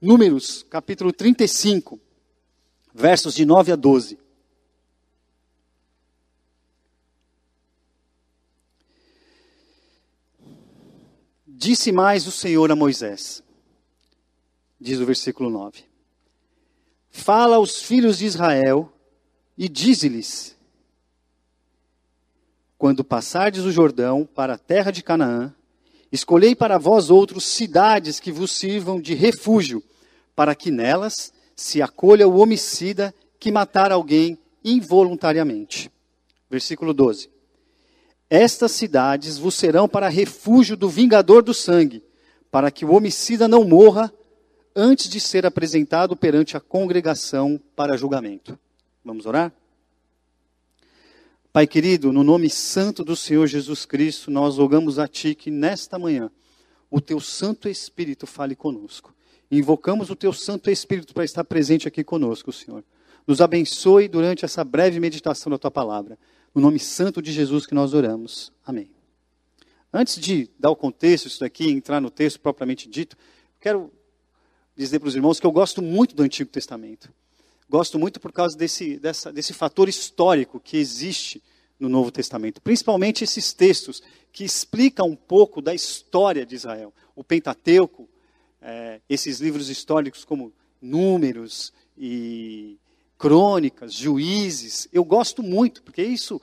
Números, capítulo 35, versos de 9 a 12. Disse mais o Senhor a Moisés, diz o versículo 9: Fala aos filhos de Israel e dize-lhes: Quando passardes o Jordão para a terra de Canaã, escolhei para vós outros cidades que vos sirvam de refúgio, para que nelas se acolha o homicida que matar alguém involuntariamente. Versículo 12. Estas cidades vos serão para refúgio do vingador do sangue, para que o homicida não morra antes de ser apresentado perante a congregação para julgamento. Vamos orar? Pai querido, no nome santo do Senhor Jesus Cristo, nós rogamos a Ti que nesta manhã o Teu Santo Espírito fale conosco. Invocamos o Teu Santo Espírito para estar presente aqui conosco, Senhor. Nos abençoe durante essa breve meditação da Tua palavra. No nome santo de Jesus que nós oramos. Amém. Antes de dar o contexto isso daqui, entrar no texto propriamente dito, quero dizer para os irmãos que eu gosto muito do Antigo Testamento. Gosto muito por causa desse, dessa, desse fator histórico que existe no Novo Testamento. Principalmente esses textos que explicam um pouco da história de Israel. O Pentateuco, é, esses livros históricos como Números e crônicas, juízes. Eu gosto muito, porque isso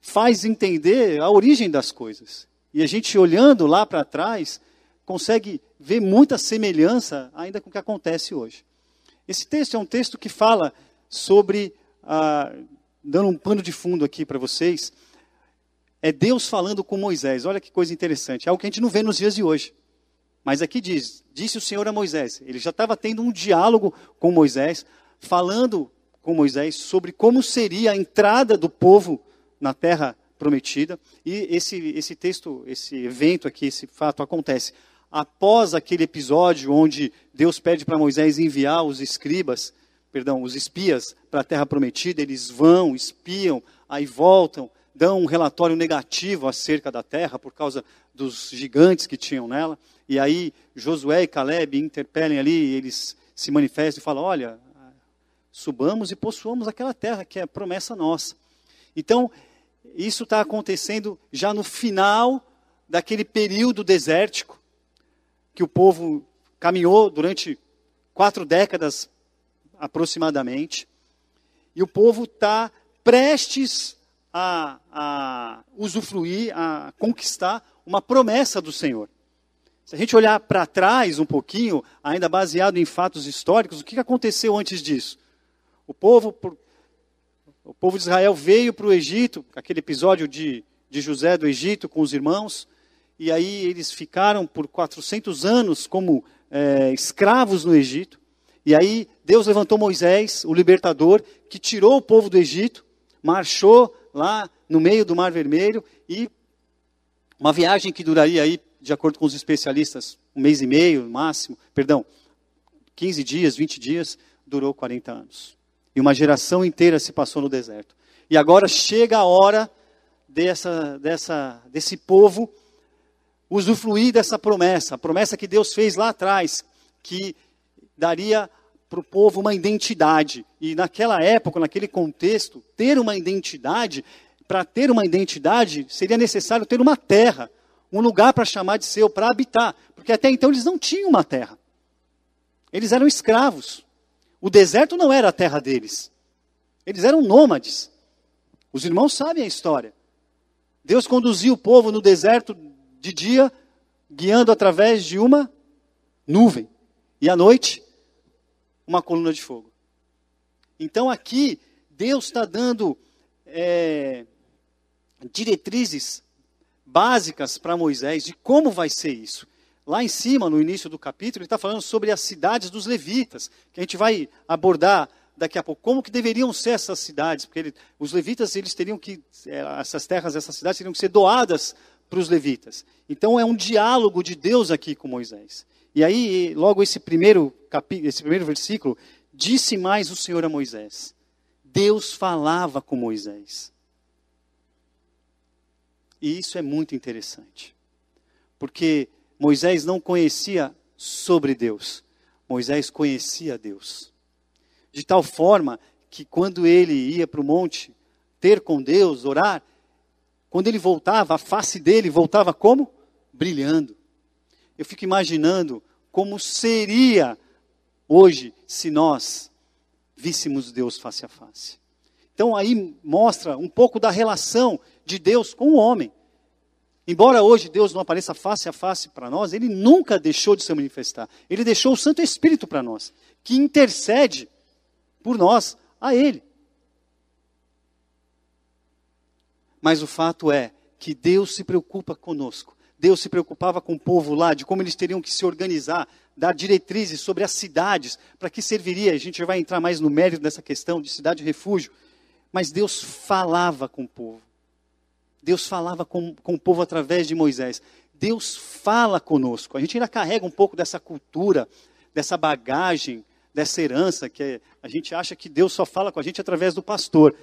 faz entender a origem das coisas. E a gente olhando lá para trás, consegue ver muita semelhança ainda com o que acontece hoje. Esse texto é um texto que fala sobre, ah, dando um pano de fundo aqui para vocês, é Deus falando com Moisés. Olha que coisa interessante. É algo que a gente não vê nos dias de hoje. Mas aqui diz: disse o Senhor a Moisés. Ele já estava tendo um diálogo com Moisés, falando com Moisés sobre como seria a entrada do povo na terra prometida. E esse, esse texto, esse evento aqui, esse fato acontece após aquele episódio onde Deus pede para Moisés enviar os escribas, perdão, os espias para a terra prometida, eles vão, espiam, aí voltam, dão um relatório negativo acerca da terra por causa dos gigantes que tinham nela. E aí Josué e Caleb interpelem ali, eles se manifestam e falam: olha, subamos e possuamos aquela terra que é promessa nossa. Então, isso está acontecendo já no final daquele período desértico, que o povo caminhou durante quatro décadas aproximadamente, e o povo está prestes a, a usufruir, a conquistar uma promessa do Senhor. Se a gente olhar para trás um pouquinho, ainda baseado em fatos históricos, o que aconteceu antes disso? O povo, o povo de Israel veio para o Egito, aquele episódio de, de José do Egito com os irmãos, e aí eles ficaram por 400 anos como é, escravos no Egito. E aí Deus levantou Moisés, o libertador, que tirou o povo do Egito, marchou lá no meio do Mar Vermelho e uma viagem que duraria aí, de acordo com os especialistas, um mês e meio máximo, perdão, 15 dias, 20 dias, durou 40 anos. E uma geração inteira se passou no deserto. E agora chega a hora dessa, dessa, desse povo usufruir dessa promessa, a promessa que Deus fez lá atrás, que daria para o povo uma identidade. E naquela época, naquele contexto, ter uma identidade, para ter uma identidade, seria necessário ter uma terra, um lugar para chamar de seu, para habitar. Porque até então eles não tinham uma terra. Eles eram escravos. O deserto não era a terra deles. Eles eram nômades. Os irmãos sabem a história. Deus conduziu o povo no deserto de dia, guiando através de uma nuvem. E à noite, uma coluna de fogo. Então aqui, Deus está dando é, diretrizes básicas para Moisés de como vai ser isso. Lá em cima, no início do capítulo, ele está falando sobre as cidades dos levitas, que a gente vai abordar daqui a pouco. Como que deveriam ser essas cidades? Porque ele, os levitas, eles teriam que, é, essas terras, essas cidades teriam que ser doadas para os levitas. Então é um diálogo de Deus aqui com Moisés. E aí, logo esse primeiro, capítulo, esse primeiro versículo, disse mais o Senhor a Moisés. Deus falava com Moisés. E isso é muito interessante. Porque Moisés não conhecia sobre Deus, Moisés conhecia Deus. De tal forma que quando ele ia para o monte ter com Deus, orar, quando ele voltava, a face dele voltava como? Brilhando. Eu fico imaginando como seria hoje se nós víssemos Deus face a face. Então aí mostra um pouco da relação de Deus com o homem. Embora hoje Deus não apareça face a face para nós, ele nunca deixou de se manifestar. Ele deixou o Santo Espírito para nós, que intercede por nós a ele. Mas o fato é que Deus se preocupa conosco. Deus se preocupava com o povo lá, de como eles teriam que se organizar, dar diretrizes sobre as cidades, para que serviria. A gente vai entrar mais no mérito dessa questão de cidade-refúgio. Mas Deus falava com o povo. Deus falava com, com o povo através de Moisés. Deus fala conosco. A gente ainda carrega um pouco dessa cultura, dessa bagagem, dessa herança, que a gente acha que Deus só fala com a gente através do pastor.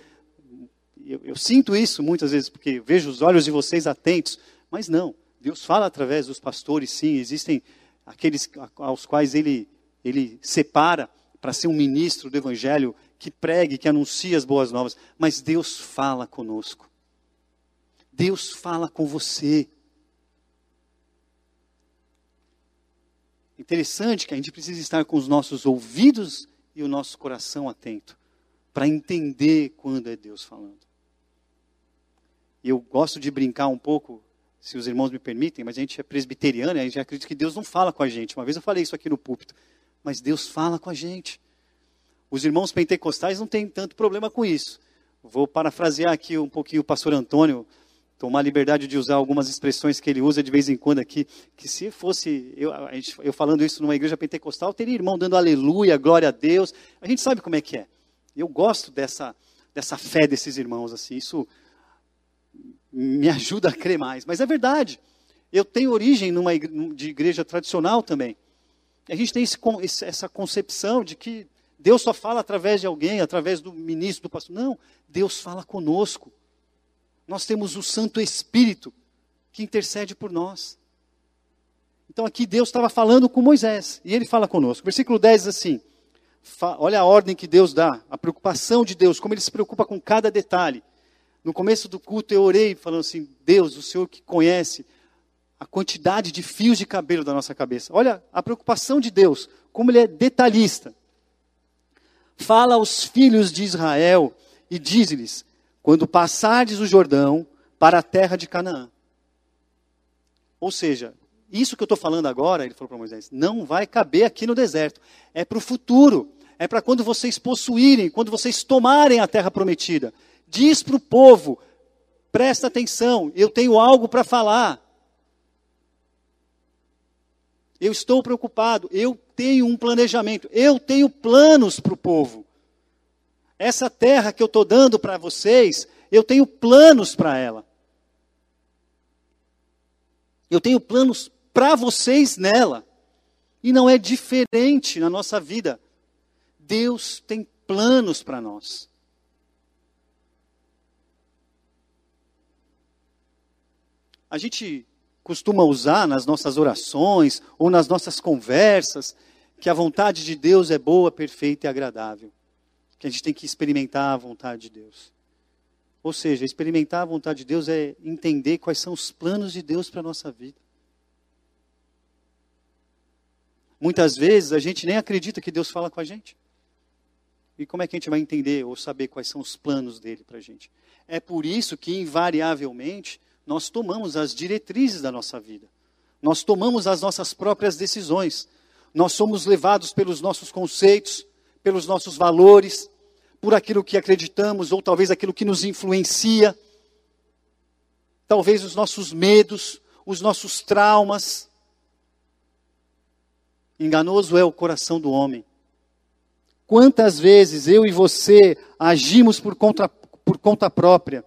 Eu, eu sinto isso muitas vezes, porque vejo os olhos de vocês atentos, mas não. Deus fala através dos pastores, sim. Existem aqueles aos quais ele, ele separa para ser um ministro do evangelho que pregue, que anuncie as boas novas. Mas Deus fala conosco. Deus fala com você. Interessante que a gente precisa estar com os nossos ouvidos e o nosso coração atento para entender quando é Deus falando. Eu gosto de brincar um pouco, se os irmãos me permitem, mas a gente é presbiteriano, a gente acredita que Deus não fala com a gente. Uma vez eu falei isso aqui no púlpito, mas Deus fala com a gente. Os irmãos pentecostais não têm tanto problema com isso. Vou parafrasear aqui um pouquinho o pastor Antônio, tomar liberdade de usar algumas expressões que ele usa de vez em quando aqui, que se fosse eu, gente, eu falando isso numa igreja pentecostal, teria irmão dando aleluia, glória a Deus. A gente sabe como é que é. Eu gosto dessa, dessa fé desses irmãos, assim, isso me ajuda a crer mais. Mas é verdade. Eu tenho origem numa igreja, de igreja tradicional também. A gente tem esse, essa concepção de que Deus só fala através de alguém, através do ministro, do pastor. Não, Deus fala conosco nós temos o Santo Espírito que intercede por nós. Então aqui Deus estava falando com Moisés e ele fala conosco. Versículo 10 diz assim: olha a ordem que Deus dá, a preocupação de Deus, como ele se preocupa com cada detalhe. No começo do culto eu orei falando assim: Deus, o Senhor que conhece a quantidade de fios de cabelo da nossa cabeça. Olha a preocupação de Deus, como ele é detalhista. Fala aos filhos de Israel e diz-lhes: quando passardes o Jordão para a terra de Canaã. Ou seja, isso que eu estou falando agora, ele falou para Moisés, não vai caber aqui no deserto. É para o futuro. É para quando vocês possuírem, quando vocês tomarem a terra prometida. Diz para o povo: presta atenção, eu tenho algo para falar. Eu estou preocupado, eu tenho um planejamento, eu tenho planos para o povo. Essa terra que eu estou dando para vocês, eu tenho planos para ela. Eu tenho planos para vocês nela. E não é diferente na nossa vida. Deus tem planos para nós. A gente costuma usar nas nossas orações ou nas nossas conversas que a vontade de Deus é boa, perfeita e agradável que a gente tem que experimentar a vontade de Deus. Ou seja, experimentar a vontade de Deus é entender quais são os planos de Deus para a nossa vida. Muitas vezes a gente nem acredita que Deus fala com a gente. E como é que a gente vai entender ou saber quais são os planos dele para a gente? É por isso que, invariavelmente, nós tomamos as diretrizes da nossa vida. Nós tomamos as nossas próprias decisões. Nós somos levados pelos nossos conceitos, pelos nossos valores, por aquilo que acreditamos, ou talvez aquilo que nos influencia, talvez os nossos medos, os nossos traumas. Enganoso é o coração do homem. Quantas vezes eu e você agimos por conta, por conta própria?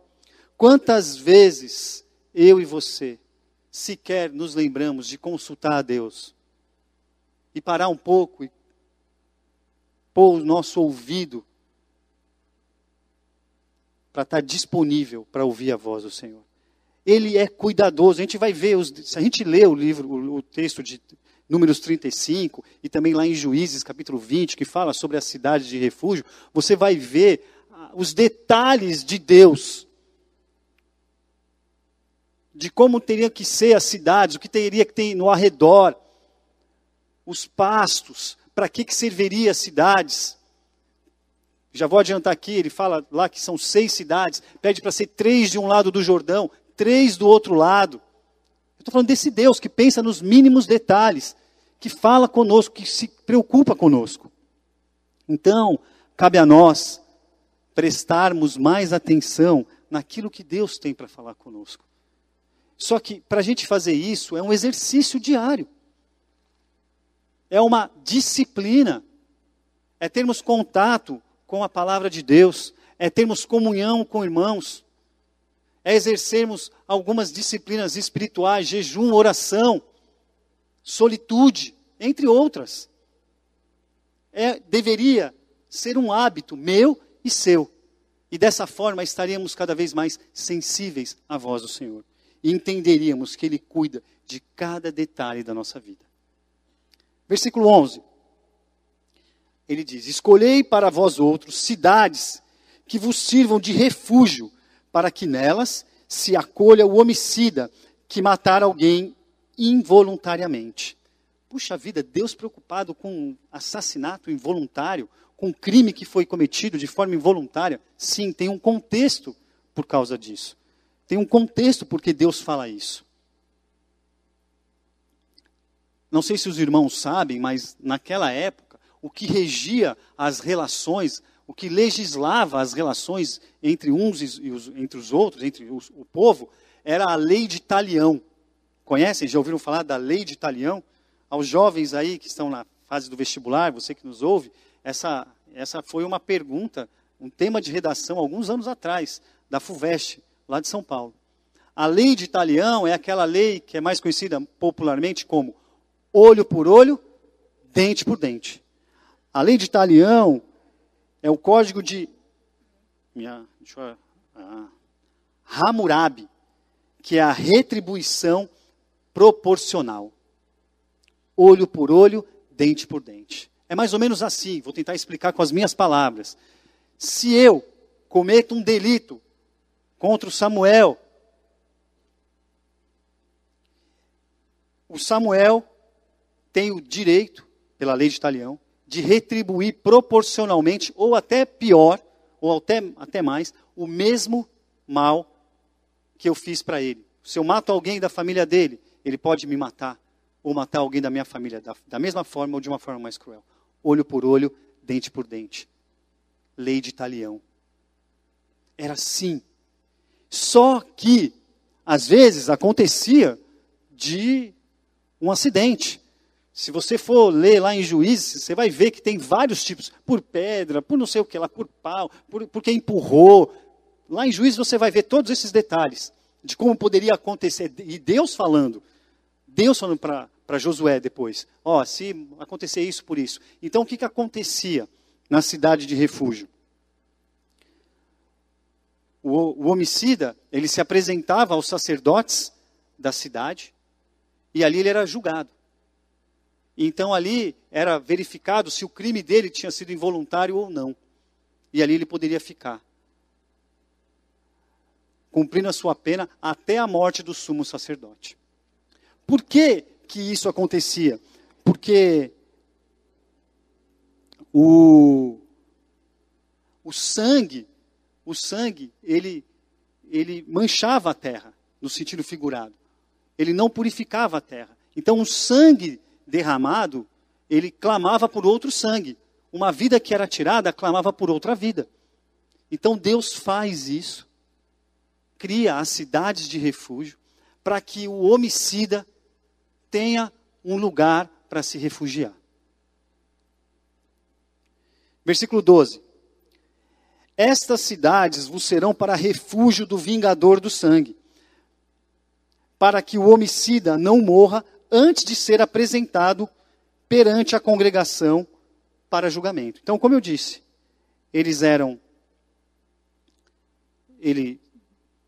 Quantas vezes eu e você sequer nos lembramos de consultar a Deus? E parar um pouco e pôr o nosso ouvido para estar disponível para ouvir a voz do Senhor. Ele é cuidadoso. A gente vai ver, os, se a gente lê o livro, o, o texto de Números 35 e também lá em Juízes, capítulo 20, que fala sobre a cidade de refúgio, você vai ver ah, os detalhes de Deus. De como teria que ser as cidades, o que teria que ter no arredor, os pastos, para que, que serviria as cidades. Já vou adiantar aqui, ele fala lá que são seis cidades, pede para ser três de um lado do Jordão, três do outro lado. Eu estou falando desse Deus que pensa nos mínimos detalhes, que fala conosco, que se preocupa conosco. Então, cabe a nós prestarmos mais atenção naquilo que Deus tem para falar conosco. Só que para a gente fazer isso é um exercício diário, é uma disciplina, é termos contato com a palavra de Deus, é termos comunhão com irmãos, é exercermos algumas disciplinas espirituais, jejum, oração, solitude, entre outras. É, deveria ser um hábito meu e seu. E dessa forma estaríamos cada vez mais sensíveis à voz do Senhor. Entenderíamos que Ele cuida de cada detalhe da nossa vida. Versículo 11. Ele diz: Escolhei para vós outros cidades que vos sirvam de refúgio para que nelas se acolha o homicida que matar alguém involuntariamente. Puxa vida, Deus preocupado com assassinato involuntário, com crime que foi cometido de forma involuntária. Sim, tem um contexto por causa disso. Tem um contexto porque Deus fala isso. Não sei se os irmãos sabem, mas naquela época, o que regia as relações o que legislava as relações entre uns e os, entre os outros, entre os, o povo, era a lei de Talião. Conhecem? Já ouviram falar da lei de Talião? Aos jovens aí que estão na fase do vestibular, você que nos ouve, essa, essa foi uma pergunta, um tema de redação alguns anos atrás, da FUVEST, lá de São Paulo. A lei de Talião é aquela lei que é mais conhecida popularmente como olho por olho, dente por dente. A lei de Talião é o código de minha, eu, ah, Hammurabi, que é a retribuição proporcional. Olho por olho, dente por dente. É mais ou menos assim, vou tentar explicar com as minhas palavras. Se eu cometo um delito contra o Samuel, o Samuel tem o direito, pela lei de Italião, de retribuir proporcionalmente, ou até pior, ou até, até mais, o mesmo mal que eu fiz para ele. Se eu mato alguém da família dele, ele pode me matar, ou matar alguém da minha família, da, da mesma forma ou de uma forma mais cruel. Olho por olho, dente por dente. Lei de talião. Era assim. Só que, às vezes, acontecia de um acidente. Se você for ler lá em Juízes, você vai ver que tem vários tipos, por pedra, por não sei o que lá, por pau, por, porque empurrou. Lá em Juízes você vai ver todos esses detalhes de como poderia acontecer. E Deus falando, Deus falando para Josué depois, ó, oh, se acontecer isso por isso. Então o que, que acontecia na cidade de refúgio? O, o homicida, ele se apresentava aos sacerdotes da cidade e ali ele era julgado. Então ali era verificado se o crime dele tinha sido involuntário ou não. E ali ele poderia ficar. Cumprindo a sua pena até a morte do sumo sacerdote. Por que, que isso acontecia? Porque o, o sangue, o sangue, ele, ele manchava a terra, no sentido figurado. Ele não purificava a terra. Então o sangue derramado, ele clamava por outro sangue. Uma vida que era tirada clamava por outra vida. Então Deus faz isso, cria as cidades de refúgio, para que o homicida tenha um lugar para se refugiar. Versículo 12: Estas cidades vos serão para refúgio do vingador do sangue, para que o homicida não morra antes de ser apresentado perante a congregação para julgamento. Então, como eu disse, eles eram. Ele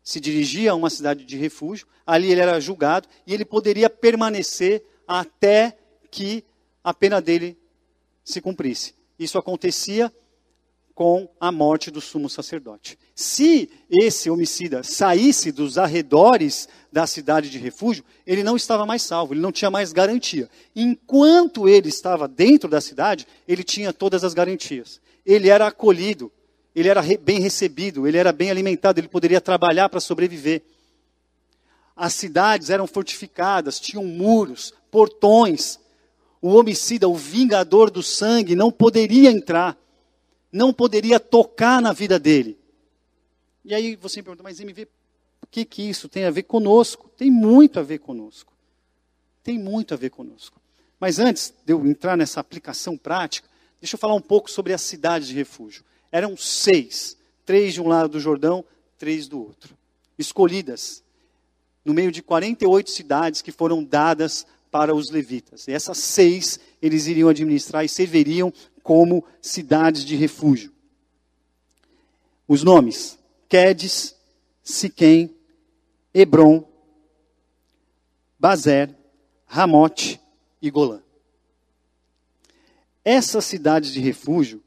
se dirigia a uma cidade de refúgio, ali ele era julgado e ele poderia permanecer até que a pena dele se cumprisse. Isso acontecia com a morte do sumo sacerdote. Se esse homicida saísse dos arredores da cidade de refúgio, ele não estava mais salvo, ele não tinha mais garantia. Enquanto ele estava dentro da cidade, ele tinha todas as garantias. Ele era acolhido, ele era bem recebido, ele era bem alimentado, ele poderia trabalhar para sobreviver. As cidades eram fortificadas, tinham muros, portões. O homicida, o vingador do sangue, não poderia entrar não poderia tocar na vida dele. E aí você me pergunta, mas MV, o que, que isso tem a ver conosco? Tem muito a ver conosco. Tem muito a ver conosco. Mas antes de eu entrar nessa aplicação prática, deixa eu falar um pouco sobre as cidades de refúgio. Eram seis, três de um lado do Jordão, três do outro. Escolhidas no meio de 48 cidades que foram dadas para os levitas. E essas seis eles iriam administrar e serviriam como cidades de refúgio. Os nomes: Quedes, Siquém, Hebron, Bazer, Ramote e Golã. Essas cidades de refúgio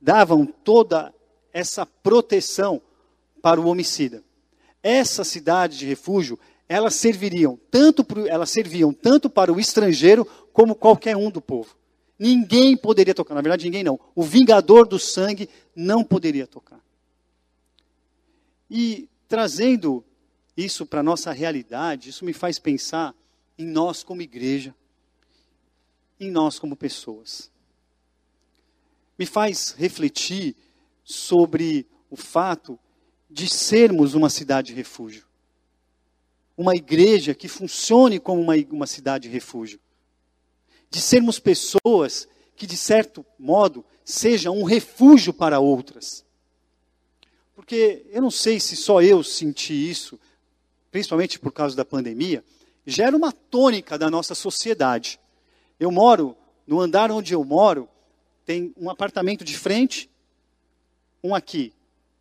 davam toda essa proteção para o homicida. Essas cidades de refúgio, elas serviriam tanto elas serviam tanto para o estrangeiro como qualquer um do povo. Ninguém poderia tocar. Na verdade, ninguém não. O vingador do sangue não poderia tocar. E trazendo isso para a nossa realidade, isso me faz pensar em nós como igreja, em nós como pessoas. Me faz refletir sobre o fato de sermos uma cidade de refúgio. Uma igreja que funcione como uma, uma cidade de refúgio de sermos pessoas que, de certo modo, sejam um refúgio para outras. Porque eu não sei se só eu senti isso, principalmente por causa da pandemia, gera uma tônica da nossa sociedade. Eu moro, no andar onde eu moro, tem um apartamento de frente, um aqui,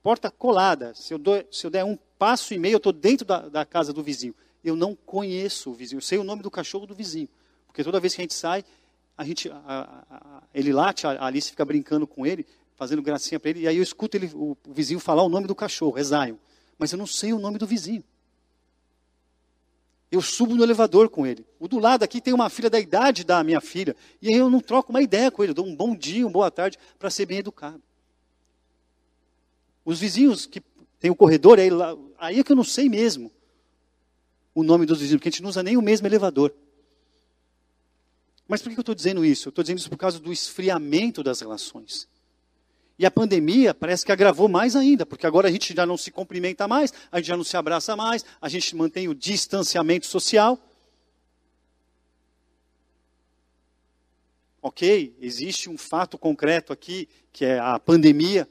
porta colada. Se eu, se eu der um passo e meio, eu estou dentro da, da casa do vizinho. Eu não conheço o vizinho, eu sei o nome do cachorro do vizinho. Porque toda vez que a gente sai, a gente, a, a, ele late, a Alice fica brincando com ele, fazendo gracinha para ele, e aí eu escuto ele, o, o, vizinho falar o nome do cachorro, é Zion. Mas eu não sei o nome do vizinho. Eu subo no elevador com ele. O do lado aqui tem uma filha da idade da minha filha, e aí eu não troco uma ideia com ele, eu dou um bom dia, uma boa tarde, para ser bem educado. Os vizinhos que tem o corredor, aí, lá, aí é que eu não sei mesmo o nome dos vizinhos, porque a gente não usa nem o mesmo elevador. Mas por que eu estou dizendo isso? Eu estou dizendo isso por causa do esfriamento das relações. E a pandemia parece que agravou mais ainda, porque agora a gente já não se cumprimenta mais, a gente já não se abraça mais, a gente mantém o distanciamento social. Ok, existe um fato concreto aqui, que é a pandemia,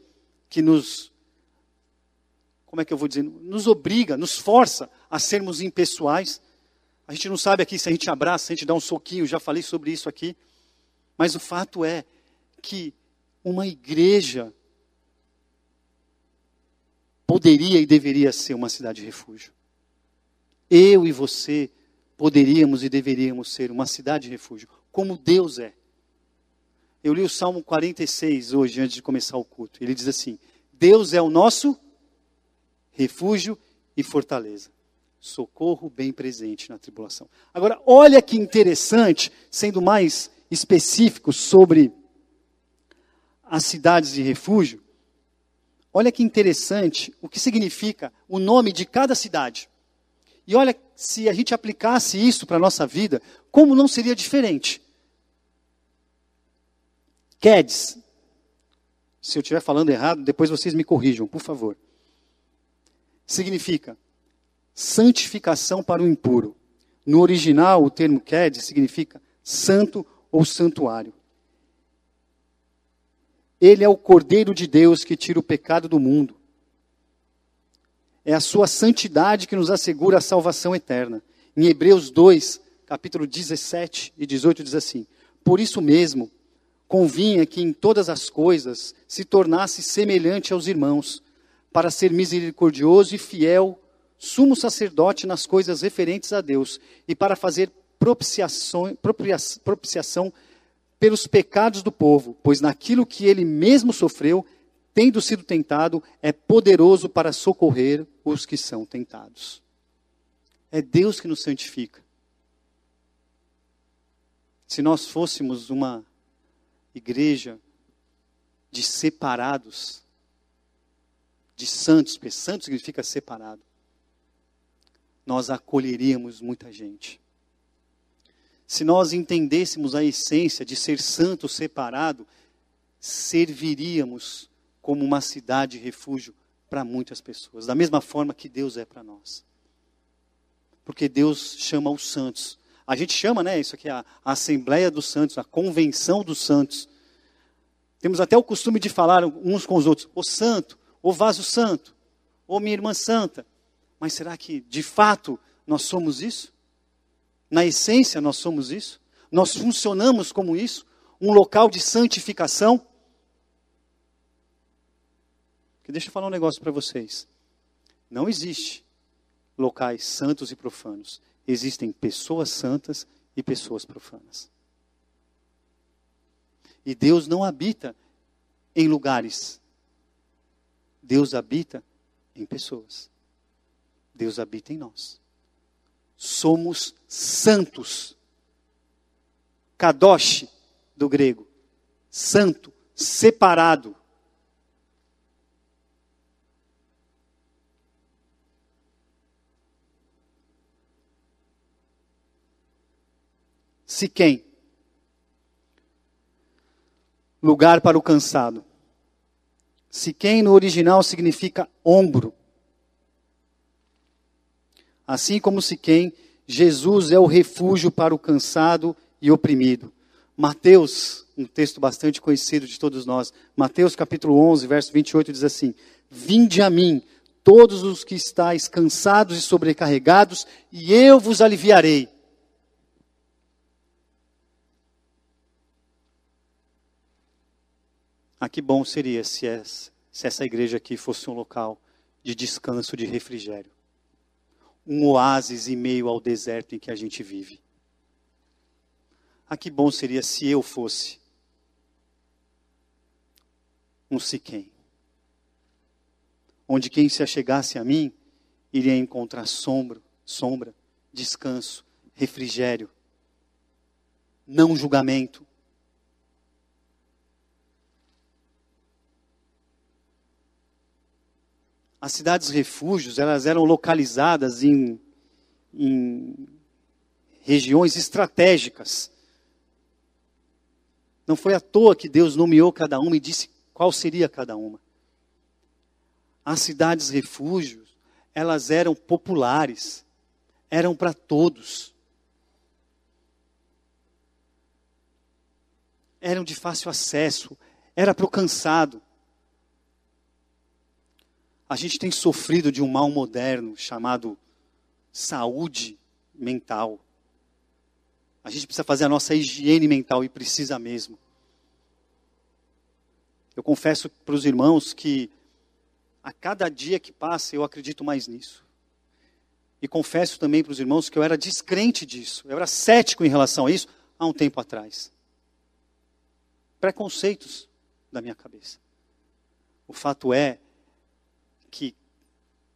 que nos, como é que eu vou dizer, nos obriga, nos força a sermos impessoais. A gente não sabe aqui se a gente abraça, se a gente dá um soquinho, já falei sobre isso aqui. Mas o fato é que uma igreja poderia e deveria ser uma cidade de refúgio. Eu e você poderíamos e deveríamos ser uma cidade de refúgio, como Deus é. Eu li o Salmo 46 hoje, antes de começar o culto. Ele diz assim: Deus é o nosso refúgio e fortaleza socorro bem presente na tribulação. Agora, olha que interessante, sendo mais específico sobre as cidades de refúgio, olha que interessante o que significa o nome de cada cidade. E olha, se a gente aplicasse isso para a nossa vida, como não seria diferente? Quedes, se eu estiver falando errado, depois vocês me corrijam, por favor. Significa santificação para o impuro. No original, o termo Ked significa santo ou santuário. Ele é o Cordeiro de Deus que tira o pecado do mundo. É a sua santidade que nos assegura a salvação eterna. Em Hebreus 2, capítulo 17 e 18 diz assim: Por isso mesmo, convinha que em todas as coisas se tornasse semelhante aos irmãos, para ser misericordioso e fiel sumo sacerdote nas coisas referentes a Deus e para fazer propiciação, propiciação pelos pecados do povo, pois naquilo que ele mesmo sofreu, tendo sido tentado, é poderoso para socorrer os que são tentados. É Deus que nos santifica. Se nós fôssemos uma igreja de separados, de santos, porque santo significa separado, nós acolheríamos muita gente. Se nós entendêssemos a essência de ser santo separado, serviríamos como uma cidade refúgio para muitas pessoas, da mesma forma que Deus é para nós. Porque Deus chama os santos. A gente chama, né, isso aqui, a, a Assembleia dos Santos, a Convenção dos Santos. Temos até o costume de falar uns com os outros, o santo, o vaso santo, ou minha irmã santa. Mas será que de fato nós somos isso? Na essência nós somos isso? Nós funcionamos como isso? Um local de santificação? Que deixa eu falar um negócio para vocês. Não existe locais santos e profanos. Existem pessoas santas e pessoas profanas. E Deus não habita em lugares. Deus habita em pessoas. Deus habita em nós. Somos santos. Kadosh, do grego. Santo, separado. Siquém. Lugar para o cansado. Siquém no original significa ombro. Assim como Siquém, Jesus é o refúgio para o cansado e oprimido. Mateus, um texto bastante conhecido de todos nós, Mateus capítulo 11, verso 28 diz assim: Vinde a mim, todos os que estáis cansados e sobrecarregados, e eu vos aliviarei. Ah, que bom seria se se essa igreja aqui fosse um local de descanso, de refrigério. Um oásis em meio ao deserto em que a gente vive. Ah, que bom seria se eu fosse um Siquém. Onde quem se achegasse a mim iria encontrar sombra, sombra, descanso, refrigério, não julgamento, as cidades refúgios, elas eram localizadas em, em regiões estratégicas. Não foi à toa que Deus nomeou cada uma e disse qual seria cada uma. As cidades refúgios, elas eram populares, eram para todos. Eram de fácil acesso, era para o cansado. A gente tem sofrido de um mal moderno chamado saúde mental. A gente precisa fazer a nossa higiene mental e precisa mesmo. Eu confesso para os irmãos que a cada dia que passa eu acredito mais nisso. E confesso também para os irmãos que eu era descrente disso, eu era cético em relação a isso há um tempo atrás. Preconceitos da minha cabeça. O fato é que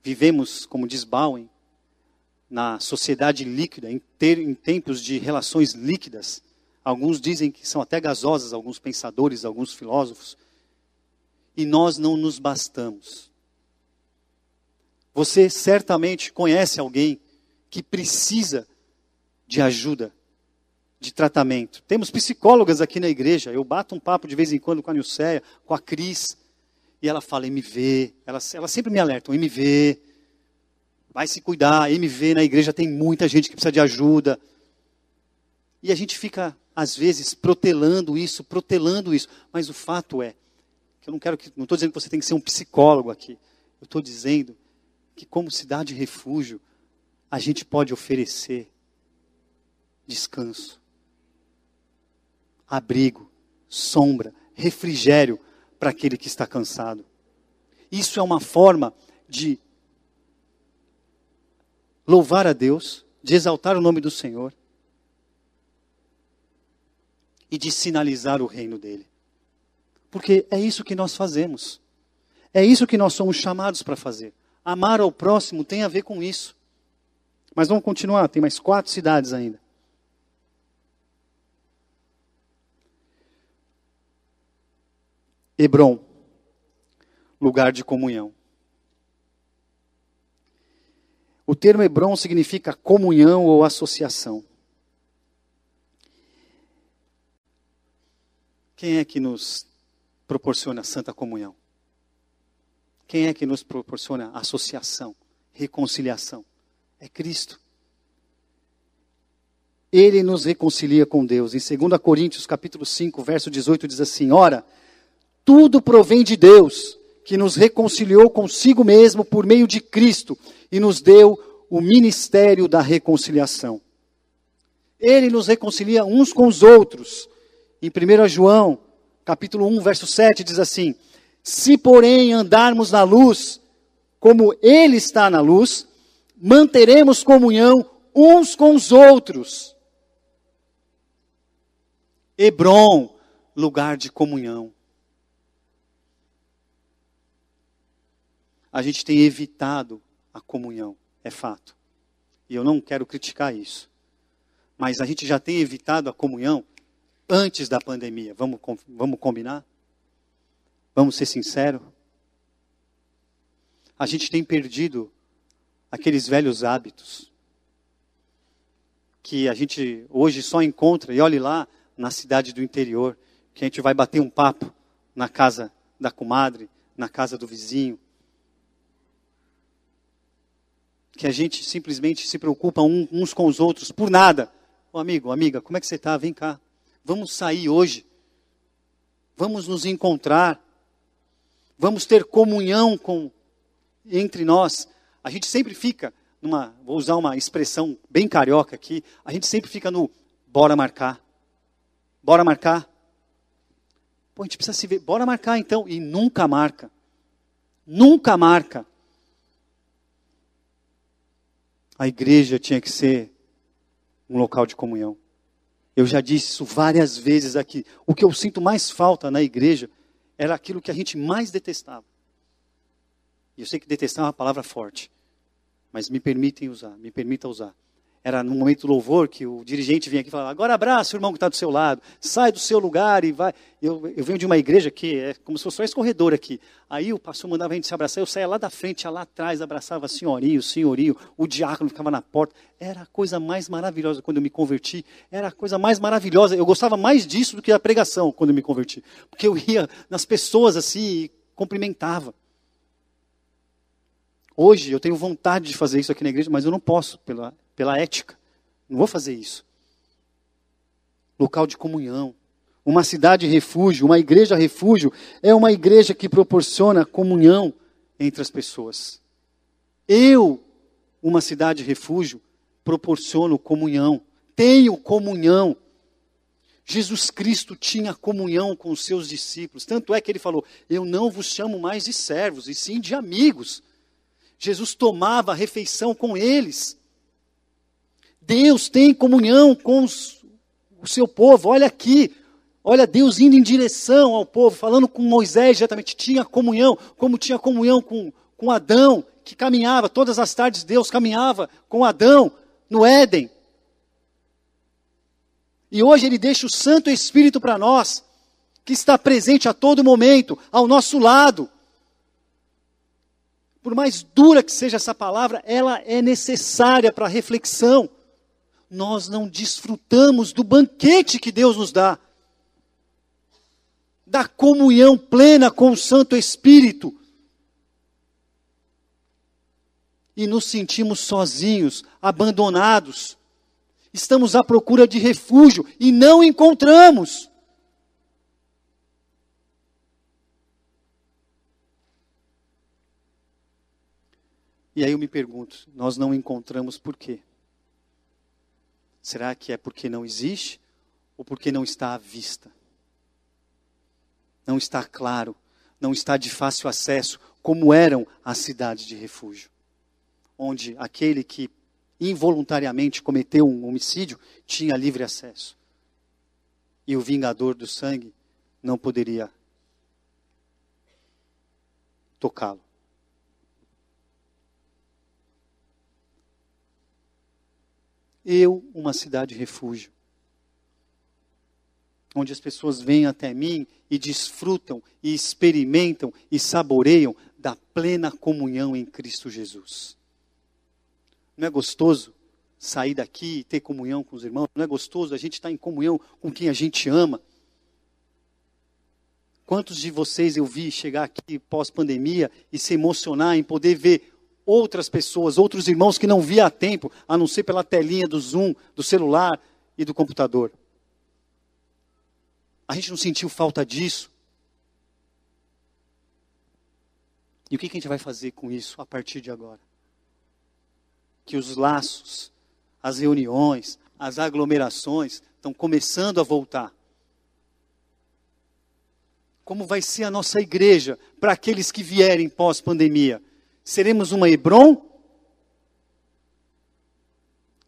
vivemos, como diz Bowen, na sociedade líquida, em, ter, em tempos de relações líquidas. Alguns dizem que são até gasosas, alguns pensadores, alguns filósofos. E nós não nos bastamos. Você certamente conhece alguém que precisa de ajuda, de tratamento. Temos psicólogas aqui na igreja. Eu bato um papo de vez em quando com a Nilceia, com a Cris. E ela fala MV, ela, ela sempre me alerta, MV, vai se cuidar, MV na igreja tem muita gente que precisa de ajuda. E a gente fica, às vezes, protelando isso, protelando isso. Mas o fato é, que eu não quero que, não estou dizendo que você tem que ser um psicólogo aqui. Eu estou dizendo que como cidade refúgio, a gente pode oferecer descanso, abrigo, sombra, refrigério para aquele que está cansado. Isso é uma forma de louvar a Deus, de exaltar o nome do Senhor e de sinalizar o reino dele. Porque é isso que nós fazemos. É isso que nós somos chamados para fazer. Amar ao próximo tem a ver com isso. Mas vamos continuar, tem mais quatro cidades ainda. Hebron, lugar de comunhão. O termo Hebron significa comunhão ou associação. Quem é que nos proporciona santa comunhão? Quem é que nos proporciona associação, reconciliação? É Cristo. Ele nos reconcilia com Deus. Em 2 Coríntios, capítulo 5, verso 18 diz assim: "Ora, tudo provém de Deus, que nos reconciliou consigo mesmo por meio de Cristo e nos deu o ministério da reconciliação. Ele nos reconcilia uns com os outros. Em 1 João, capítulo 1, verso 7, diz assim: Se, porém, andarmos na luz, como Ele está na luz, manteremos comunhão uns com os outros. Hebron, lugar de comunhão. A gente tem evitado a comunhão, é fato. E eu não quero criticar isso. Mas a gente já tem evitado a comunhão antes da pandemia. Vamos, vamos combinar? Vamos ser sinceros? A gente tem perdido aqueles velhos hábitos que a gente hoje só encontra, e olhe lá, na cidade do interior, que a gente vai bater um papo na casa da comadre, na casa do vizinho, que a gente simplesmente se preocupa uns com os outros por nada. Ô amigo, amiga, como é que você está? Vem cá. Vamos sair hoje. Vamos nos encontrar. Vamos ter comunhão com entre nós. A gente sempre fica numa, vou usar uma expressão bem carioca aqui, a gente sempre fica no bora marcar. Bora marcar. Pô, a gente precisa se ver, bora marcar então e nunca marca. Nunca marca. A igreja tinha que ser um local de comunhão. Eu já disse isso várias vezes aqui. O que eu sinto mais falta na igreja era aquilo que a gente mais detestava. E eu sei que detestar é uma palavra forte, mas me permitem usar, me permita usar era no momento do louvor que o dirigente vinha aqui e falava, agora abraça o irmão que está do seu lado, sai do seu lugar e vai. Eu, eu venho de uma igreja que é como se fosse só esse corredor aqui. Aí o pastor mandava a gente se abraçar, eu saía lá da frente, ia lá atrás, abraçava a senhorio, o senhorio, o diácono ficava na porta. Era a coisa mais maravilhosa quando eu me converti, era a coisa mais maravilhosa. Eu gostava mais disso do que a pregação quando eu me converti. Porque eu ia nas pessoas assim e cumprimentava. Hoje eu tenho vontade de fazer isso aqui na igreja, mas eu não posso pela pela ética. Não vou fazer isso. Local de comunhão. Uma cidade refúgio, uma igreja refúgio, é uma igreja que proporciona comunhão entre as pessoas. Eu, uma cidade refúgio, proporciono comunhão. Tenho comunhão. Jesus Cristo tinha comunhão com os seus discípulos. Tanto é que ele falou: Eu não vos chamo mais de servos, e sim de amigos. Jesus tomava refeição com eles. Deus tem comunhão com os, o seu povo. Olha aqui, olha Deus indo em direção ao povo, falando com Moisés diretamente. Tinha comunhão, como tinha comunhão com, com Adão, que caminhava, todas as tardes Deus caminhava com Adão no Éden. E hoje Ele deixa o Santo Espírito para nós, que está presente a todo momento, ao nosso lado. Por mais dura que seja essa palavra, ela é necessária para reflexão nós não desfrutamos do banquete que Deus nos dá, da comunhão plena com o Santo Espírito. E nos sentimos sozinhos, abandonados. Estamos à procura de refúgio e não encontramos. E aí eu me pergunto, nós não encontramos por quê? Será que é porque não existe ou porque não está à vista? Não está claro, não está de fácil acesso, como eram as cidades de refúgio, onde aquele que involuntariamente cometeu um homicídio, tinha livre acesso. E o vingador do sangue não poderia tocá-lo. Eu, uma cidade refúgio, onde as pessoas vêm até mim e desfrutam e experimentam e saboreiam da plena comunhão em Cristo Jesus. Não é gostoso sair daqui e ter comunhão com os irmãos? Não é gostoso a gente estar em comunhão com quem a gente ama? Quantos de vocês eu vi chegar aqui pós-pandemia e se emocionar em poder ver outras pessoas, outros irmãos que não via há tempo, a não ser pela telinha do Zoom, do celular e do computador? A gente não sentiu falta disso? E o que a gente vai fazer com isso a partir de agora? que os laços, as reuniões, as aglomerações estão começando a voltar. Como vai ser a nossa igreja para aqueles que vierem pós-pandemia? Seremos uma Hebron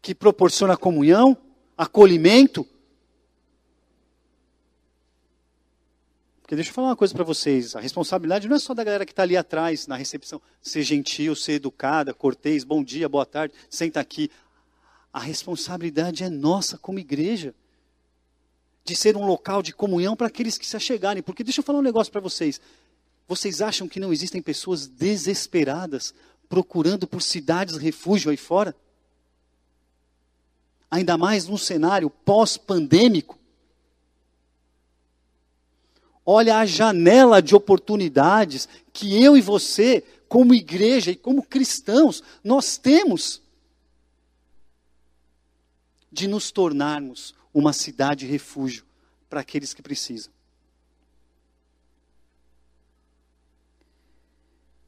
que proporciona comunhão, acolhimento, Porque deixa eu falar uma coisa para vocês: a responsabilidade não é só da galera que está ali atrás, na recepção. Ser gentil, ser educada, cortês, bom dia, boa tarde, senta aqui. A responsabilidade é nossa como igreja. De ser um local de comunhão para aqueles que se achegarem. Porque deixa eu falar um negócio para vocês. Vocês acham que não existem pessoas desesperadas procurando por cidades refúgio aí fora? Ainda mais num cenário pós-pandêmico Olha a janela de oportunidades que eu e você, como igreja e como cristãos, nós temos de nos tornarmos uma cidade refúgio para aqueles que precisam.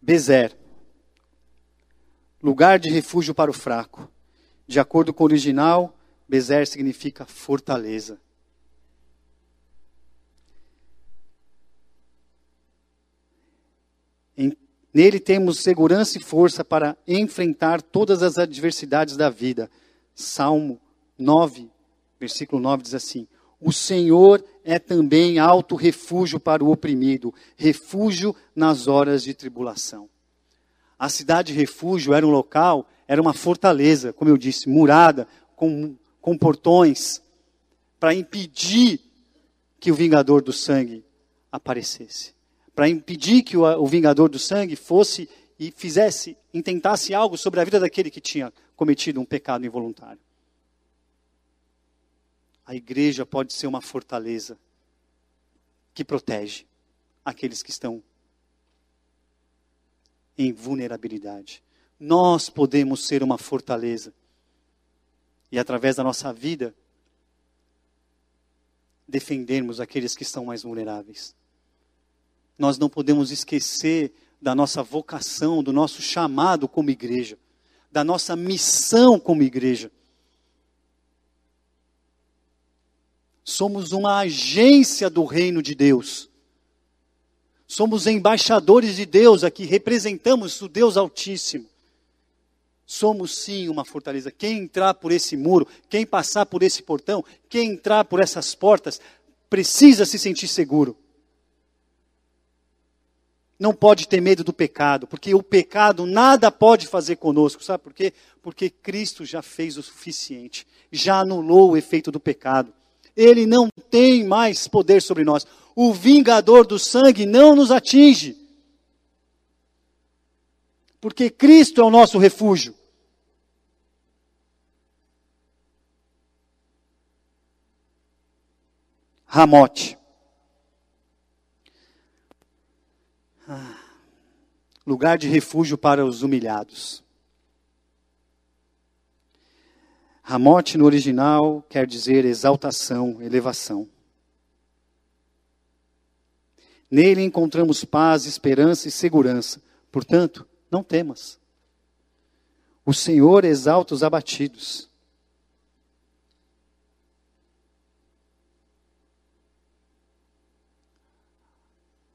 Bezer, lugar de refúgio para o fraco. De acordo com o original, Bezer significa fortaleza. Em, nele temos segurança e força para enfrentar todas as adversidades da vida. Salmo 9, versículo 9 diz assim: O Senhor é também alto refúgio para o oprimido, refúgio nas horas de tribulação. A cidade refúgio era um local, era uma fortaleza, como eu disse, murada, com, com portões, para impedir que o vingador do sangue aparecesse para impedir que o, o vingador do sangue fosse e fizesse, intentasse algo sobre a vida daquele que tinha cometido um pecado involuntário. A igreja pode ser uma fortaleza que protege aqueles que estão em vulnerabilidade. Nós podemos ser uma fortaleza e, através da nossa vida, defendermos aqueles que estão mais vulneráveis nós não podemos esquecer da nossa vocação, do nosso chamado como igreja, da nossa missão como igreja. Somos uma agência do reino de Deus. Somos embaixadores de Deus aqui, representamos o Deus Altíssimo. Somos sim uma fortaleza. Quem entrar por esse muro, quem passar por esse portão, quem entrar por essas portas, precisa se sentir seguro não pode ter medo do pecado, porque o pecado nada pode fazer conosco, sabe por quê? Porque Cristo já fez o suficiente, já anulou o efeito do pecado. Ele não tem mais poder sobre nós. O vingador do sangue não nos atinge. Porque Cristo é o nosso refúgio. Ramote. Ah, lugar de refúgio para os humilhados. Ramote no original quer dizer exaltação, elevação. Nele encontramos paz, esperança e segurança. Portanto, não temas. O Senhor exalta os abatidos.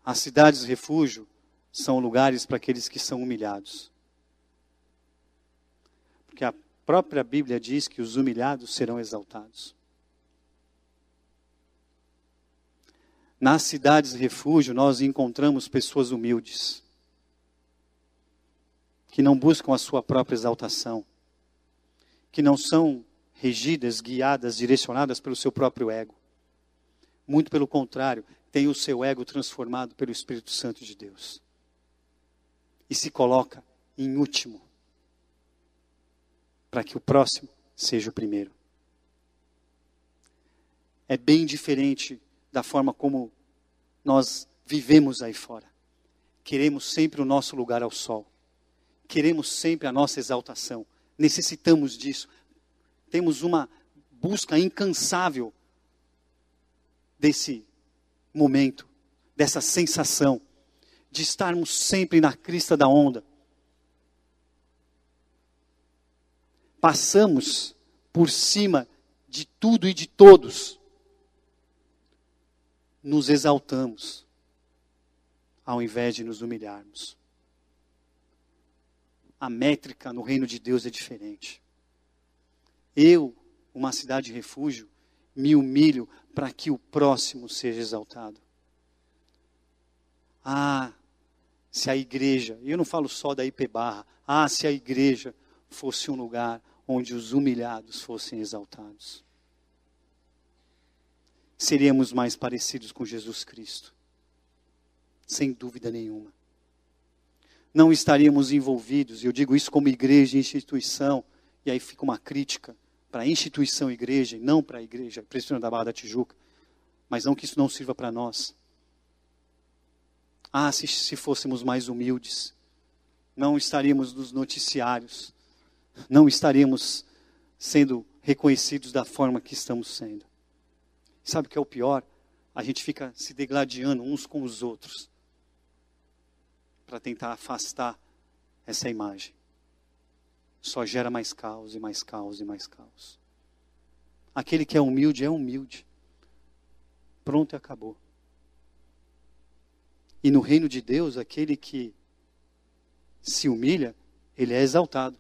As cidades de refúgio são lugares para aqueles que são humilhados. Própria Bíblia diz que os humilhados serão exaltados. Nas cidades de refúgio, nós encontramos pessoas humildes, que não buscam a sua própria exaltação, que não são regidas, guiadas, direcionadas pelo seu próprio ego. Muito pelo contrário, tem o seu ego transformado pelo Espírito Santo de Deus. E se coloca em último, para que o próximo seja o primeiro. É bem diferente da forma como nós vivemos aí fora. Queremos sempre o nosso lugar ao sol. Queremos sempre a nossa exaltação. Necessitamos disso. Temos uma busca incansável desse momento, dessa sensação de estarmos sempre na crista da onda. Passamos por cima de tudo e de todos nos exaltamos, ao invés de nos humilharmos. A métrica no reino de Deus é diferente. Eu, uma cidade de refúgio, me humilho para que o próximo seja exaltado. Ah, se a igreja, eu não falo só da IP Barra, ah, se a igreja fosse um lugar onde os humilhados fossem exaltados seríamos mais parecidos com Jesus Cristo. Sem dúvida nenhuma. Não estaríamos envolvidos, e eu digo isso como igreja e instituição, e aí fica uma crítica para a instituição igreja e não para a igreja presbiteriana da Barra da Tijuca, mas não que isso não sirva para nós. Ah, se, se fôssemos mais humildes, não estaríamos nos noticiários, não estaríamos sendo reconhecidos da forma que estamos sendo. Sabe o que é o pior? A gente fica se degladiando uns com os outros para tentar afastar essa imagem. Só gera mais caos e mais caos e mais caos. Aquele que é humilde é humilde. Pronto e acabou. E no reino de Deus, aquele que se humilha, ele é exaltado.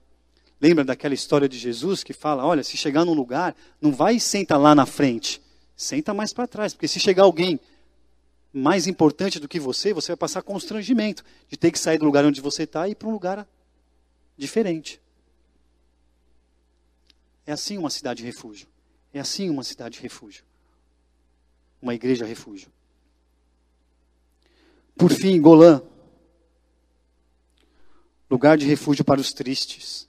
Lembra daquela história de Jesus que fala: olha, se chegar num lugar, não vai e senta lá na frente senta mais para trás, porque se chegar alguém mais importante do que você, você vai passar constrangimento de ter que sair do lugar onde você está e ir para um lugar diferente. É assim uma cidade refúgio. É assim uma cidade refúgio. Uma igreja refúgio. Por fim, Golã. Lugar de refúgio para os tristes.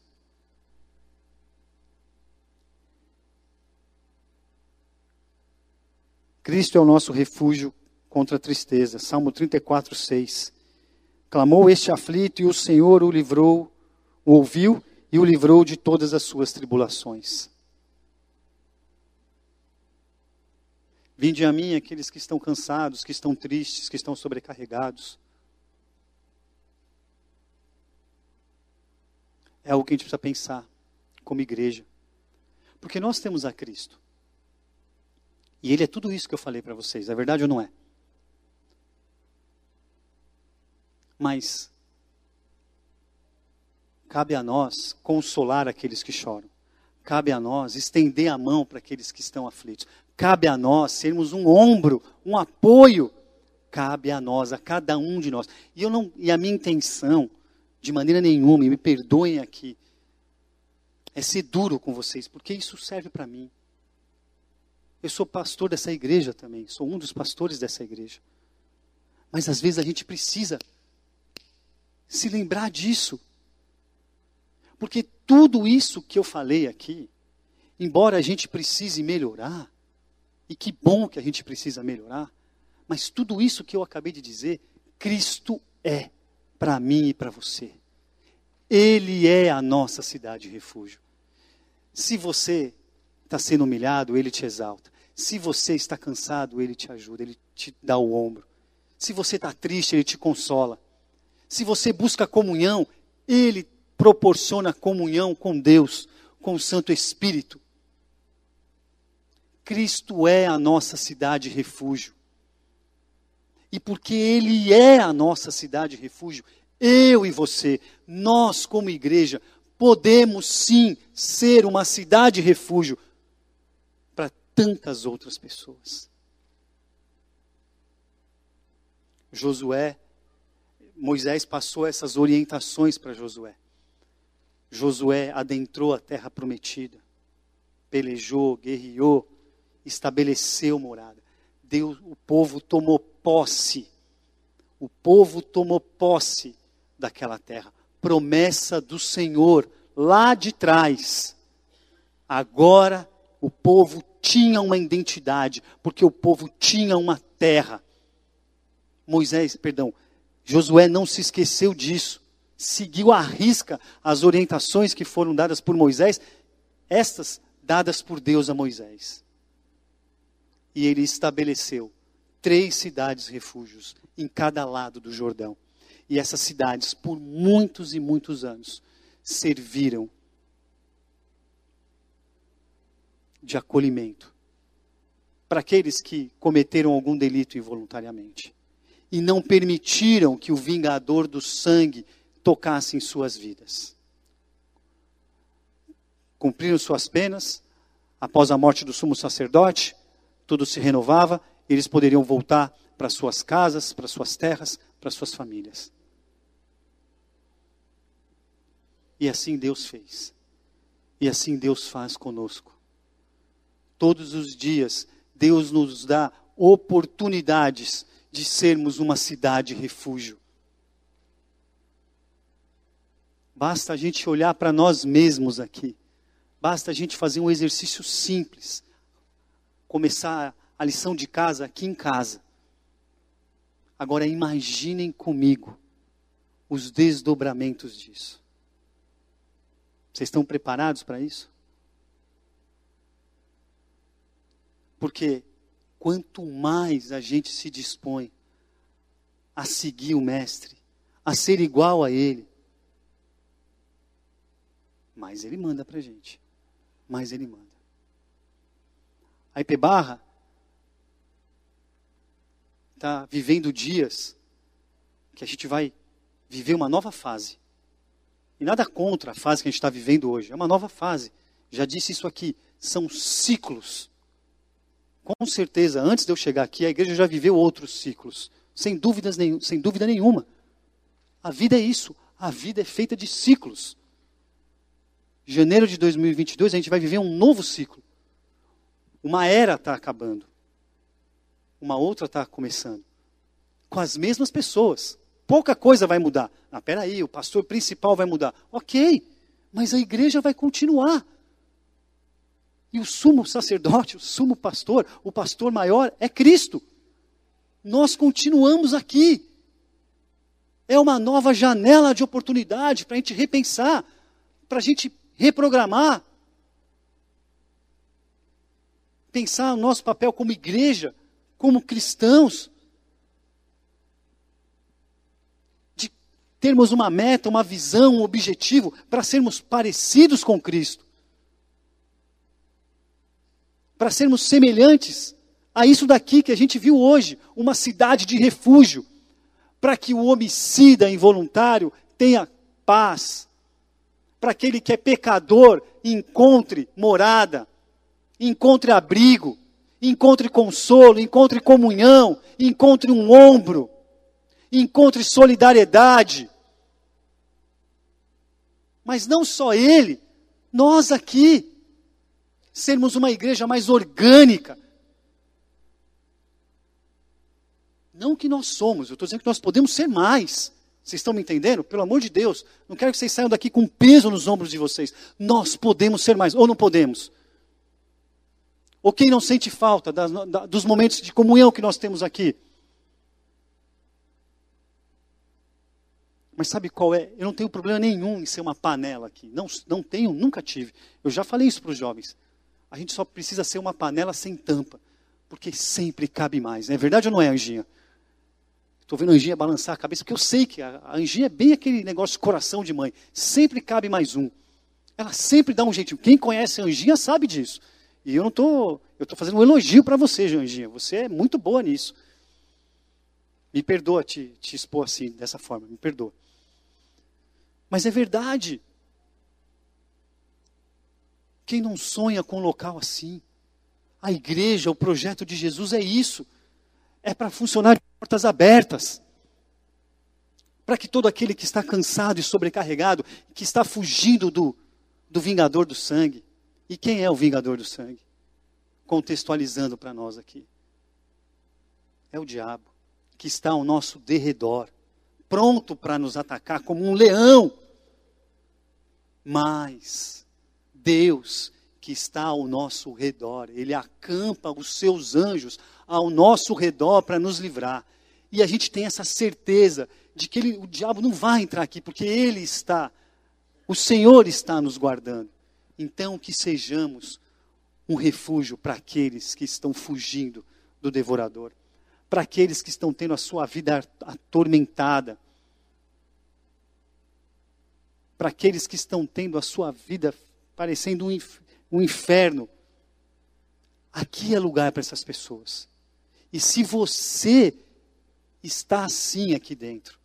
Cristo é o nosso refúgio contra a tristeza. Salmo 34, 6. Clamou este aflito e o Senhor o livrou, o ouviu e o livrou de todas as suas tribulações. Vinde a mim aqueles que estão cansados, que estão tristes, que estão sobrecarregados. É algo que a gente precisa pensar como igreja. Porque nós temos a Cristo. E ele é tudo isso que eu falei para vocês, é verdade ou não é? Mas cabe a nós consolar aqueles que choram. Cabe a nós estender a mão para aqueles que estão aflitos. Cabe a nós sermos um ombro, um apoio. Cabe a nós, a cada um de nós. E eu não, e a minha intenção, de maneira nenhuma, e me perdoem aqui, é ser duro com vocês, porque isso serve para mim. Eu sou pastor dessa igreja também, sou um dos pastores dessa igreja. Mas às vezes a gente precisa se lembrar disso. Porque tudo isso que eu falei aqui, embora a gente precise melhorar, e que bom que a gente precisa melhorar, mas tudo isso que eu acabei de dizer, Cristo é para mim e para você. Ele é a nossa cidade de refúgio. Se você está sendo humilhado, ele te exalta. Se você está cansado, ele te ajuda, ele te dá o ombro. Se você está triste, ele te consola. Se você busca comunhão, ele proporciona comunhão com Deus, com o Santo Espírito. Cristo é a nossa cidade refúgio. E porque Ele é a nossa cidade refúgio, eu e você, nós como igreja, podemos sim ser uma cidade refúgio tantas outras pessoas. Josué, Moisés passou essas orientações para Josué. Josué adentrou a terra prometida, pelejou, guerreou, estabeleceu morada. Deus, o povo tomou posse. O povo tomou posse daquela terra promessa do Senhor lá de trás. Agora o povo tinha uma identidade, porque o povo tinha uma terra. Moisés, perdão, Josué não se esqueceu disso. Seguiu à risca as orientações que foram dadas por Moisés, estas dadas por Deus a Moisés. E ele estabeleceu três cidades refúgios em cada lado do Jordão. E essas cidades, por muitos e muitos anos, serviram de acolhimento para aqueles que cometeram algum delito involuntariamente e não permitiram que o vingador do sangue tocasse em suas vidas. Cumpriram suas penas, após a morte do sumo sacerdote, tudo se renovava, eles poderiam voltar para suas casas, para suas terras, para suas famílias. E assim Deus fez. E assim Deus faz conosco. Todos os dias, Deus nos dá oportunidades de sermos uma cidade refúgio. Basta a gente olhar para nós mesmos aqui. Basta a gente fazer um exercício simples. Começar a lição de casa aqui em casa. Agora imaginem comigo os desdobramentos disso. Vocês estão preparados para isso? Porque quanto mais a gente se dispõe a seguir o Mestre, a ser igual a Ele, mais Ele manda para a gente. Mais Ele manda. A IP Barra está vivendo dias que a gente vai viver uma nova fase. E nada contra a fase que a gente está vivendo hoje. É uma nova fase. Já disse isso aqui. São ciclos. Com certeza, antes de eu chegar aqui, a igreja já viveu outros ciclos. Sem, dúvidas nenhum, sem dúvida nenhuma. A vida é isso. A vida é feita de ciclos. Janeiro de 2022, a gente vai viver um novo ciclo. Uma era está acabando. Uma outra está começando. Com as mesmas pessoas pouca coisa vai mudar. Ah, peraí, o pastor principal vai mudar. Ok, mas a igreja vai continuar. E o sumo sacerdote, o sumo pastor, o pastor maior é Cristo. Nós continuamos aqui. É uma nova janela de oportunidade para a gente repensar, para a gente reprogramar. Pensar o nosso papel como igreja, como cristãos. termos uma meta, uma visão, um objetivo para sermos parecidos com Cristo. Para sermos semelhantes a isso daqui que a gente viu hoje, uma cidade de refúgio, para que o homicida involuntário tenha paz, para aquele que é pecador encontre morada, encontre abrigo, encontre consolo, encontre comunhão, encontre um ombro encontre solidariedade. Mas não só ele, nós aqui, sermos uma igreja mais orgânica. Não que nós somos, eu estou dizendo que nós podemos ser mais. Vocês estão me entendendo? Pelo amor de Deus, não quero que vocês saiam daqui com peso nos ombros de vocês. Nós podemos ser mais, ou não podemos? Ou quem não sente falta da, dos momentos de comunhão que nós temos aqui? Mas sabe qual é? Eu não tenho problema nenhum em ser uma panela aqui. Não, não tenho, nunca tive. Eu já falei isso para os jovens. A gente só precisa ser uma panela sem tampa. Porque sempre cabe mais. É verdade ou não é, Anjinha? Estou vendo a Anjinha balançar a cabeça, porque eu sei que a, a Anjinha é bem aquele negócio de coração de mãe. Sempre cabe mais um. Ela sempre dá um jeitinho. Quem conhece a Anjinha sabe disso. E eu não estou. Eu estou fazendo um elogio para você, Anjinha. Você é muito boa nisso. Me perdoa te, te expor assim, dessa forma. Me perdoa. Mas é verdade. Quem não sonha com um local assim? A igreja, o projeto de Jesus é isso. É para funcionar de portas abertas. Para que todo aquele que está cansado e sobrecarregado, que está fugindo do, do vingador do sangue. E quem é o vingador do sangue? Contextualizando para nós aqui. É o diabo, que está ao nosso derredor, pronto para nos atacar como um leão. Mas Deus que está ao nosso redor. Ele acampa os seus anjos ao nosso redor para nos livrar. E a gente tem essa certeza de que ele, o diabo não vai entrar aqui, porque ele está, o Senhor está nos guardando. Então, que sejamos um refúgio para aqueles que estão fugindo do devorador, para aqueles que estão tendo a sua vida atormentada, para aqueles que estão tendo a sua vida parecendo um, um inferno. Aqui é lugar para essas pessoas. E se você está assim aqui dentro,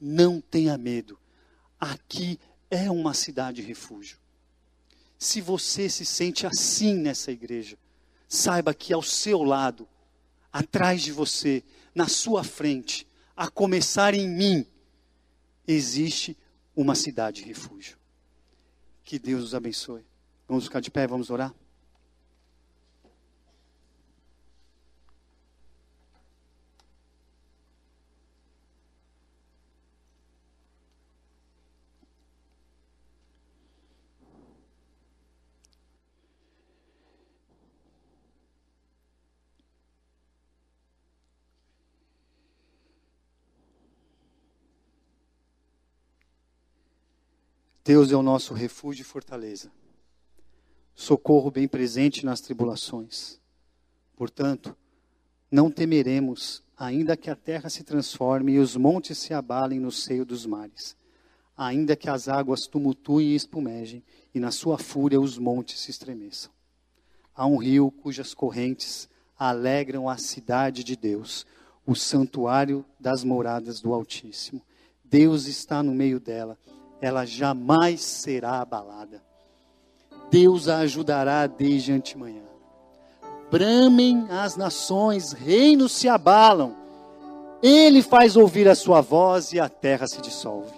não tenha medo. Aqui é uma cidade refúgio. Se você se sente assim nessa igreja, saiba que ao seu lado, atrás de você, na sua frente, a começar em mim, existe uma cidade refúgio. Que Deus os abençoe. Vamos ficar de pé, vamos orar? Deus é o nosso refúgio e fortaleza socorro bem presente nas tribulações. Portanto, não temeremos, ainda que a terra se transforme e os montes se abalem no seio dos mares, ainda que as águas tumultuem e espumejem, e na sua fúria os montes se estremeçam. Há um rio cujas correntes alegram a cidade de Deus, o santuário das moradas do Altíssimo. Deus está no meio dela, ela jamais será abalada. Deus a ajudará desde antemanhã. Bramem as nações, reinos se abalam. Ele faz ouvir a sua voz e a terra se dissolve.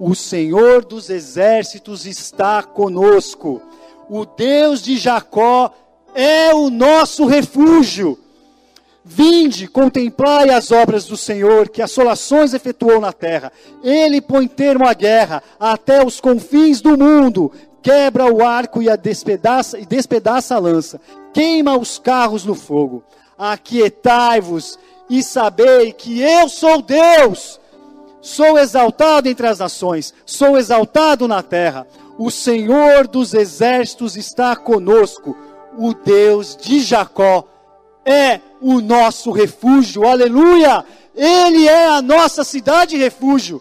O Senhor dos exércitos está conosco. O Deus de Jacó é o nosso refúgio. Vinde, contemplai as obras do Senhor, que assolações efetuou na terra. Ele põe termo à guerra até os confins do mundo quebra o arco e, a despedaça, e despedaça a lança, queima os carros no fogo. Aquietai-vos e sabei que eu sou Deus. Sou exaltado entre as nações, sou exaltado na terra. O Senhor dos exércitos está conosco. O Deus de Jacó é o nosso refúgio. Aleluia! Ele é a nossa cidade refúgio.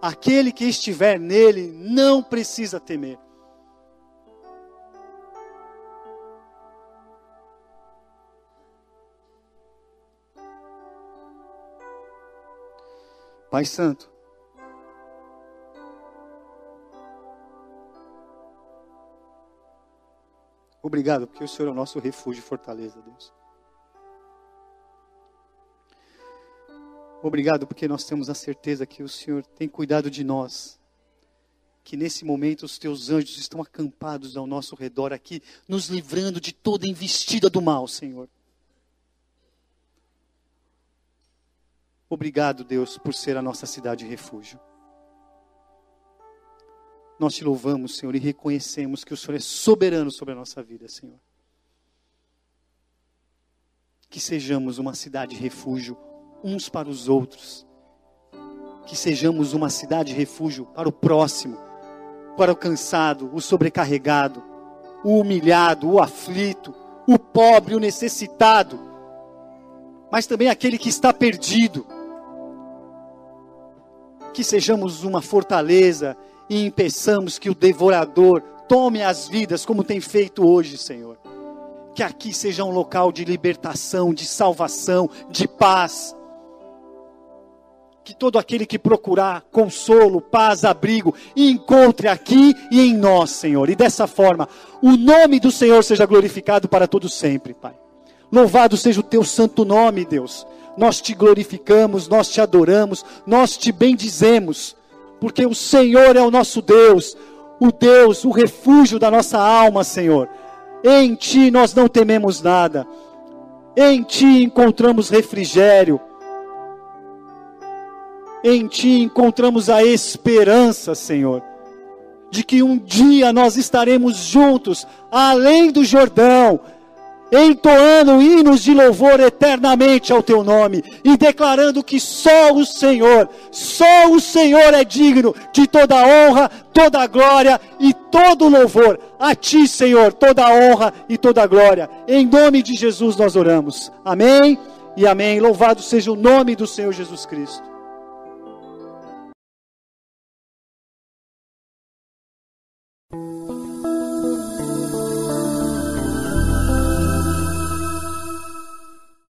Aquele que estiver nele não precisa temer. Pai Santo, obrigado, porque o Senhor é o nosso refúgio e fortaleza, Deus. Obrigado porque nós temos a certeza que o Senhor tem cuidado de nós. Que nesse momento os teus anjos estão acampados ao nosso redor aqui, nos livrando de toda investida do mal, Senhor. Obrigado, Deus, por ser a nossa cidade refúgio. Nós te louvamos, Senhor, e reconhecemos que o Senhor é soberano sobre a nossa vida, Senhor. Que sejamos uma cidade refúgio uns para os outros. Que sejamos uma cidade refúgio para o próximo, para o cansado, o sobrecarregado, o humilhado, o aflito, o pobre, o necessitado, mas também aquele que está perdido. Que sejamos uma fortaleza e impeçamos que o devorador tome as vidas como tem feito hoje, Senhor. Que aqui seja um local de libertação, de salvação, de paz que todo aquele que procurar consolo, paz, abrigo, encontre aqui e em nós, Senhor. E dessa forma, o nome do Senhor seja glorificado para todos sempre, Pai. Louvado seja o teu santo nome, Deus. Nós te glorificamos, nós te adoramos, nós te bendizemos, porque o Senhor é o nosso Deus, o Deus, o refúgio da nossa alma, Senhor. Em ti nós não tememos nada. Em ti encontramos refrigério. Em ti encontramos a esperança, Senhor, de que um dia nós estaremos juntos, além do Jordão, entoando hinos de louvor eternamente ao teu nome e declarando que só o Senhor, só o Senhor é digno de toda honra, toda glória e todo louvor. A ti, Senhor, toda honra e toda glória. Em nome de Jesus nós oramos. Amém e amém. Louvado seja o nome do Senhor Jesus Cristo.